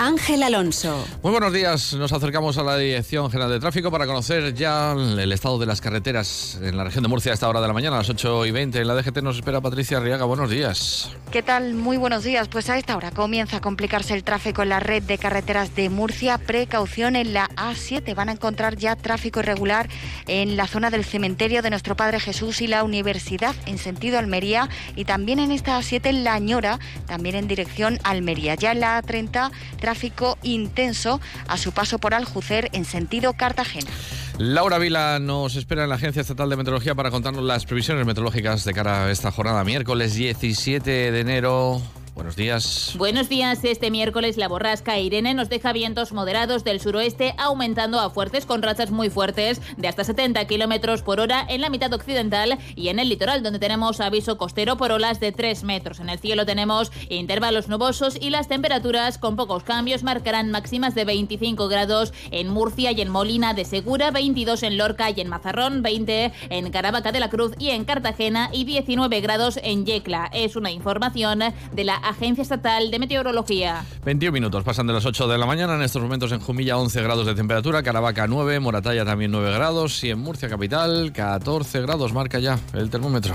Ángel Alonso. Muy buenos días. Nos acercamos a la Dirección General de Tráfico para conocer ya el estado de las carreteras en la región de Murcia a esta hora de la mañana, a las 8 y 20. En la DGT nos espera Patricia Arriaga. Buenos días. ¿Qué tal? Muy buenos días. Pues a esta hora comienza a complicarse el tráfico en la red de carreteras de Murcia. Precaución en la A7. Van a encontrar ya tráfico irregular en la zona del cementerio de nuestro Padre Jesús y la Universidad en sentido Almería y también en esta A7 en La Ñora, también en dirección Almería. Ya en la A30 tráfico intenso a su paso por Aljucer en sentido Cartagena. Laura Vila nos espera en la Agencia Estatal de Meteorología para contarnos las previsiones meteorológicas de cara a esta jornada miércoles 17 de enero. Buenos días. Buenos días. Este miércoles la borrasca Irene nos deja vientos moderados del suroeste aumentando a fuertes con rachas muy fuertes de hasta 70 kilómetros por hora en la mitad occidental y en el litoral donde tenemos aviso costero por olas de 3 metros. En el cielo tenemos intervalos nubosos y las temperaturas con pocos cambios marcarán máximas de 25 grados en Murcia y en Molina de Segura, 22 en Lorca y en Mazarrón, 20 en Caravaca de la Cruz y en Cartagena y 19 grados en Yecla. Es una información de la Agencia Estatal de Meteorología. 21 minutos, pasan de las 8 de la mañana. En estos momentos en Jumilla 11 grados de temperatura, Caravaca 9, Moratalla también 9 grados y en Murcia capital 14 grados marca ya el termómetro.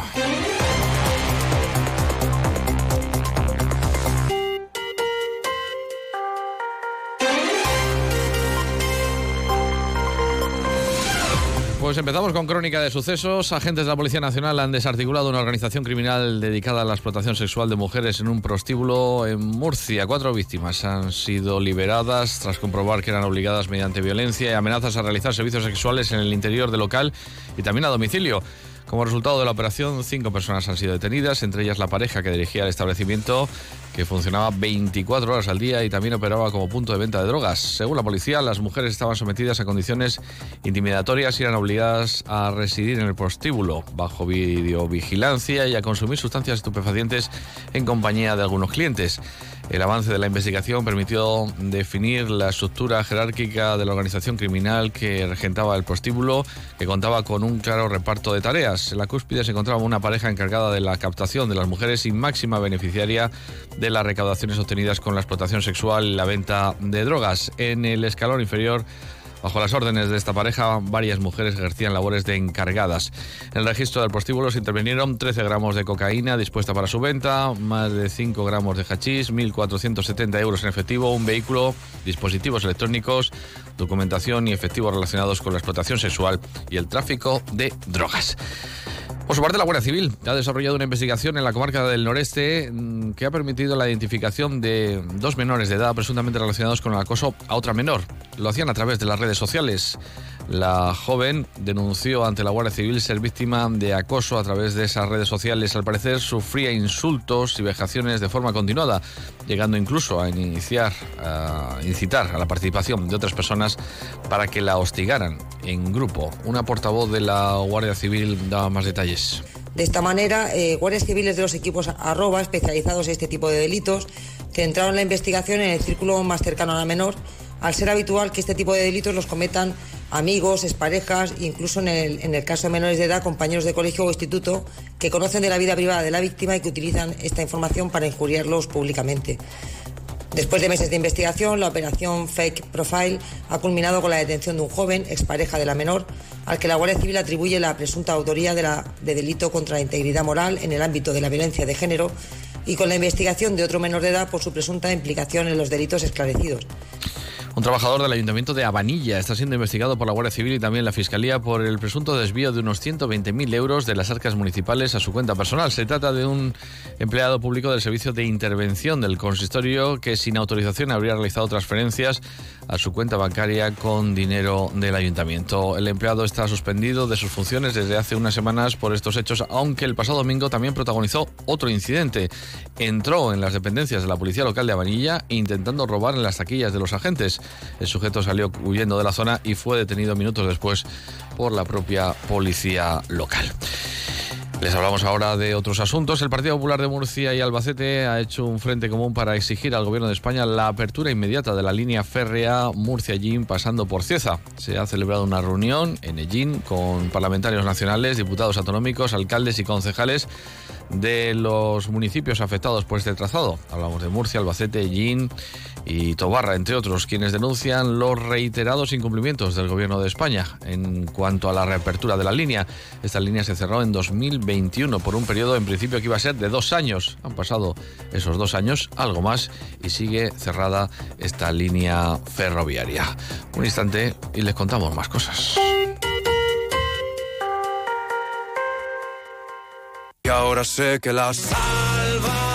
Pues empezamos con crónica de sucesos. Agentes de la Policía Nacional han desarticulado una organización criminal dedicada a la explotación sexual de mujeres en un prostíbulo en Murcia. Cuatro víctimas han sido liberadas tras comprobar que eran obligadas mediante violencia y amenazas a realizar servicios sexuales en el interior del local y también a domicilio. Como resultado de la operación, cinco personas han sido detenidas, entre ellas la pareja que dirigía el establecimiento, que funcionaba 24 horas al día y también operaba como punto de venta de drogas. Según la policía, las mujeres estaban sometidas a condiciones intimidatorias y eran obligadas a residir en el prostíbulo bajo videovigilancia y a consumir sustancias estupefacientes en compañía de algunos clientes. El avance de la investigación permitió definir la estructura jerárquica de la organización criminal que regentaba el prostíbulo, que contaba con un claro reparto de tareas. En la cúspide se encontraba una pareja encargada de la captación de las mujeres y máxima beneficiaria de las recaudaciones obtenidas con la explotación sexual y la venta de drogas. En el escalón inferior Bajo las órdenes de esta pareja, varias mujeres ejercían labores de encargadas. En el registro del prostíbulo se intervinieron 13 gramos de cocaína dispuesta para su venta, más de 5 gramos de hachís, 1.470 euros en efectivo, un vehículo, dispositivos electrónicos, documentación y efectivos relacionados con la explotación sexual y el tráfico de drogas. Por su parte, la Guardia Civil ha desarrollado una investigación en la comarca del noreste mm, que ha permitido la identificación de dos menores de edad presuntamente relacionados con el acoso a otra menor. Lo hacían a través de las redes sociales. La joven denunció ante la Guardia Civil ser víctima de acoso a través de esas redes sociales. Al parecer sufría insultos y vejaciones de forma continuada, llegando incluso a iniciar, a incitar a la participación de otras personas para que la hostigaran en grupo. Una portavoz de la Guardia Civil daba más detalles. De esta manera, eh, guardias civiles de los equipos arroba especializados en este tipo de delitos centraron la investigación en el círculo más cercano a la menor, al ser habitual que este tipo de delitos los cometan amigos, exparejas, incluso en el, caso de menores de edad, compañeros de colegio o instituto que conocen de la vida privada de la víctima y que utilizan esta información para injuriarlos públicamente. Después de meses de investigación, la operación Fake Profile ha culminado con la detención de un joven, expareja de la menor, al que la Guardia Civil atribuye la presunta autoría de, de delito contra la integridad moral en el ámbito de la violencia de género y con la investigación de otro menor de edad por su presunta implicación en los delitos esclarecidos. Un trabajador del Ayuntamiento de Abanilla está siendo investigado por la Guardia Civil y también la Fiscalía por el presunto desvío de unos 120.000 euros de las arcas municipales a su cuenta personal. Se trata de un empleado público del Servicio de Intervención del Consistorio que sin autorización habría realizado transferencias a su cuenta bancaria con dinero del ayuntamiento. El empleado está suspendido de sus funciones desde hace unas semanas por estos hechos, aunque el pasado domingo también protagonizó otro incidente. Entró en las dependencias de la Policía Local de Abanilla intentando robar en las taquillas de los agentes. El sujeto salió huyendo de la zona y fue detenido minutos después por la propia policía local. Les hablamos ahora de otros asuntos. El Partido Popular de Murcia y Albacete ha hecho un frente común para exigir al Gobierno de España la apertura inmediata de la línea férrea Murcia-Ellín pasando por Cieza. Se ha celebrado una reunión en Ellín con parlamentarios nacionales, diputados autonómicos, alcaldes y concejales de los municipios afectados por este trazado. Hablamos de Murcia, Albacete, Ellín y Tobarra, entre otros, quienes denuncian los reiterados incumplimientos del Gobierno de España en cuanto a la reapertura de la línea. Esta línea se cerró en 2021 por un periodo en principio que iba a ser de dos años. Han pasado esos dos años, algo más, y sigue cerrada esta línea ferroviaria. Un instante y les contamos más cosas. Y ahora sé que la estaba...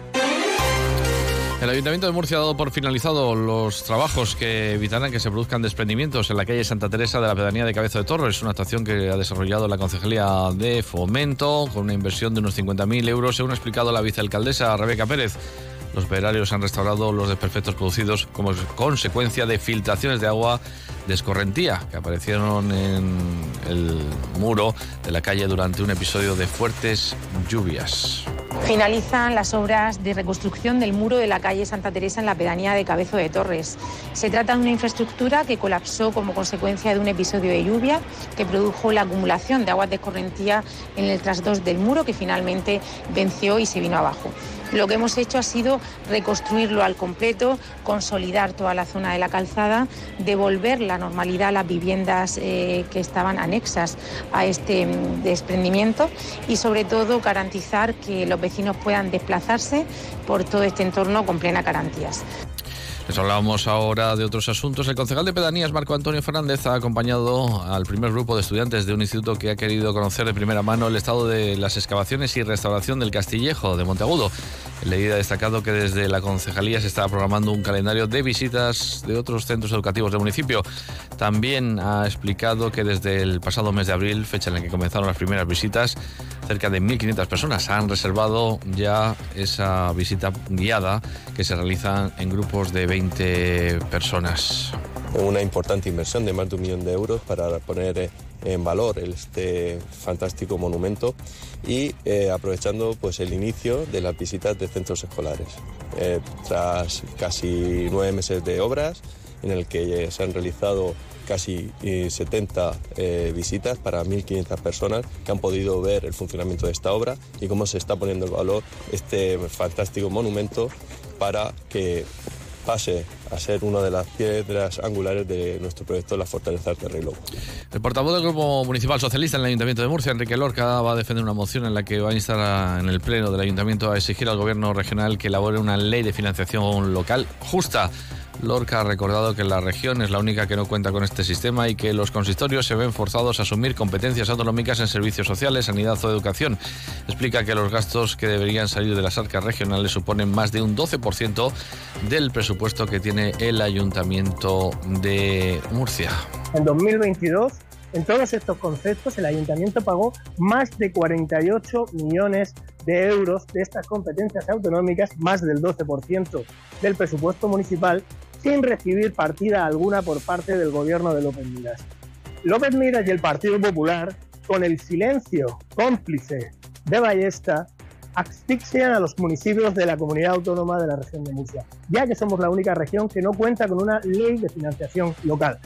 El Ayuntamiento de Murcia ha dado por finalizado los trabajos que evitarán que se produzcan desprendimientos en la calle Santa Teresa de la pedanía de Cabezo de Torres, una actuación que ha desarrollado la Concejalía de Fomento con una inversión de unos 50.000 euros, según ha explicado la vicealcaldesa Rebeca Pérez. Los operarios han restaurado los desperfectos producidos como consecuencia de filtraciones de agua de escorrentía que aparecieron en el muro de la calle durante un episodio de fuertes lluvias. Finalizan las obras de reconstrucción del muro de la calle Santa Teresa en la pedanía de Cabezo de Torres. Se trata de una infraestructura que colapsó como consecuencia de un episodio de lluvia que produjo la acumulación de aguas de escorrentía en el trasdos del muro que finalmente venció y se vino abajo. Lo que hemos hecho ha sido reconstruirlo al completo, consolidar toda la zona de la calzada, devolver la normalidad a las viviendas eh, que estaban anexas a este mm, desprendimiento y sobre todo garantizar que los vecinos puedan desplazarse por todo este entorno con plenas garantías. Les hablábamos ahora de otros asuntos. El concejal de pedanías, Marco Antonio Fernández, ha acompañado al primer grupo de estudiantes de un instituto que ha querido conocer de primera mano el estado de las excavaciones y restauración del Castillejo de Monteagudo. El ha destacado que desde la concejalía se está programando un calendario de visitas de otros centros educativos del municipio. También ha explicado que desde el pasado mes de abril, fecha en la que comenzaron las primeras visitas, cerca de 1.500 personas han reservado ya esa visita guiada que se realiza en grupos de 20 personas. Una importante inversión de más de un millón de euros para poner en valor este fantástico monumento y eh, aprovechando pues, el inicio de las visitas de centros escolares. Eh, tras casi nueve meses de obras, en el que se han realizado casi 70 eh, visitas para 1.500 personas que han podido ver el funcionamiento de esta obra y cómo se está poniendo en valor este fantástico monumento para que pase a ser una de las piedras angulares de nuestro proyecto La Fortaleza del Lobo. El portavoz del Grupo Municipal Socialista en el Ayuntamiento de Murcia, Enrique Lorca, va a defender una moción en la que va a instar en el Pleno del Ayuntamiento a exigir al Gobierno regional que elabore una ley de financiación local justa Lorca ha recordado que la región es la única que no cuenta con este sistema y que los consistorios se ven forzados a asumir competencias autonómicas en servicios sociales, sanidad o educación. Explica que los gastos que deberían salir de las arcas regionales suponen más de un 12% del presupuesto que tiene el Ayuntamiento de Murcia. En 2022 en todos estos conceptos, el ayuntamiento pagó más de 48 millones de euros de estas competencias autonómicas, más del 12% del presupuesto municipal, sin recibir partida alguna por parte del gobierno de López Miras. López Miras y el Partido Popular, con el silencio cómplice de Ballesta, asfixian a los municipios de la comunidad autónoma de la región de Murcia, ya que somos la única región que no cuenta con una ley de financiación local.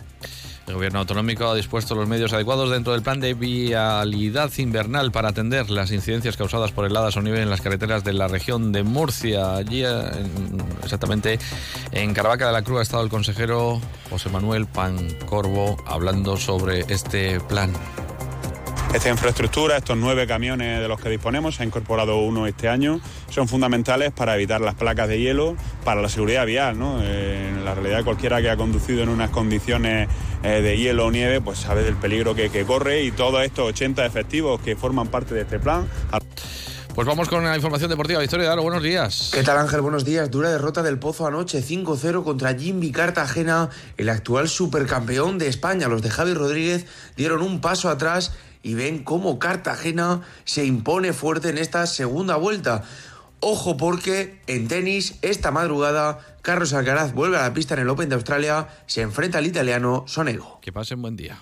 El gobierno autonómico ha dispuesto los medios adecuados dentro del plan de vialidad invernal para atender las incidencias causadas por heladas o nieve en las carreteras de la región de Murcia. Allí, exactamente en Caravaca de la Cruz, ha estado el consejero José Manuel Pancorbo hablando sobre este plan. Esta infraestructura, estos nueve camiones de los que disponemos, se ha incorporado uno este año, son fundamentales para evitar las placas de hielo, para la seguridad vial. ¿no? Eh, en la realidad, cualquiera que ha conducido en unas condiciones eh, de hielo o nieve, pues sabe del peligro que, corre y todos estos 80 efectivos que forman parte de este plan. Pues vamos con la información deportiva. Victoria Daro, buenos días. ¿Qué tal Ángel? Buenos días. Dura derrota del Pozo anoche 5-0 contra Jimmy Cartagena, el actual supercampeón de España. Los de Javi Rodríguez dieron un paso atrás y ven cómo Cartagena se impone fuerte en esta segunda vuelta. Ojo porque en tenis esta madrugada Carlos Alcaraz vuelve a la pista en el Open de Australia, se enfrenta al italiano Sonego. Que pasen buen día.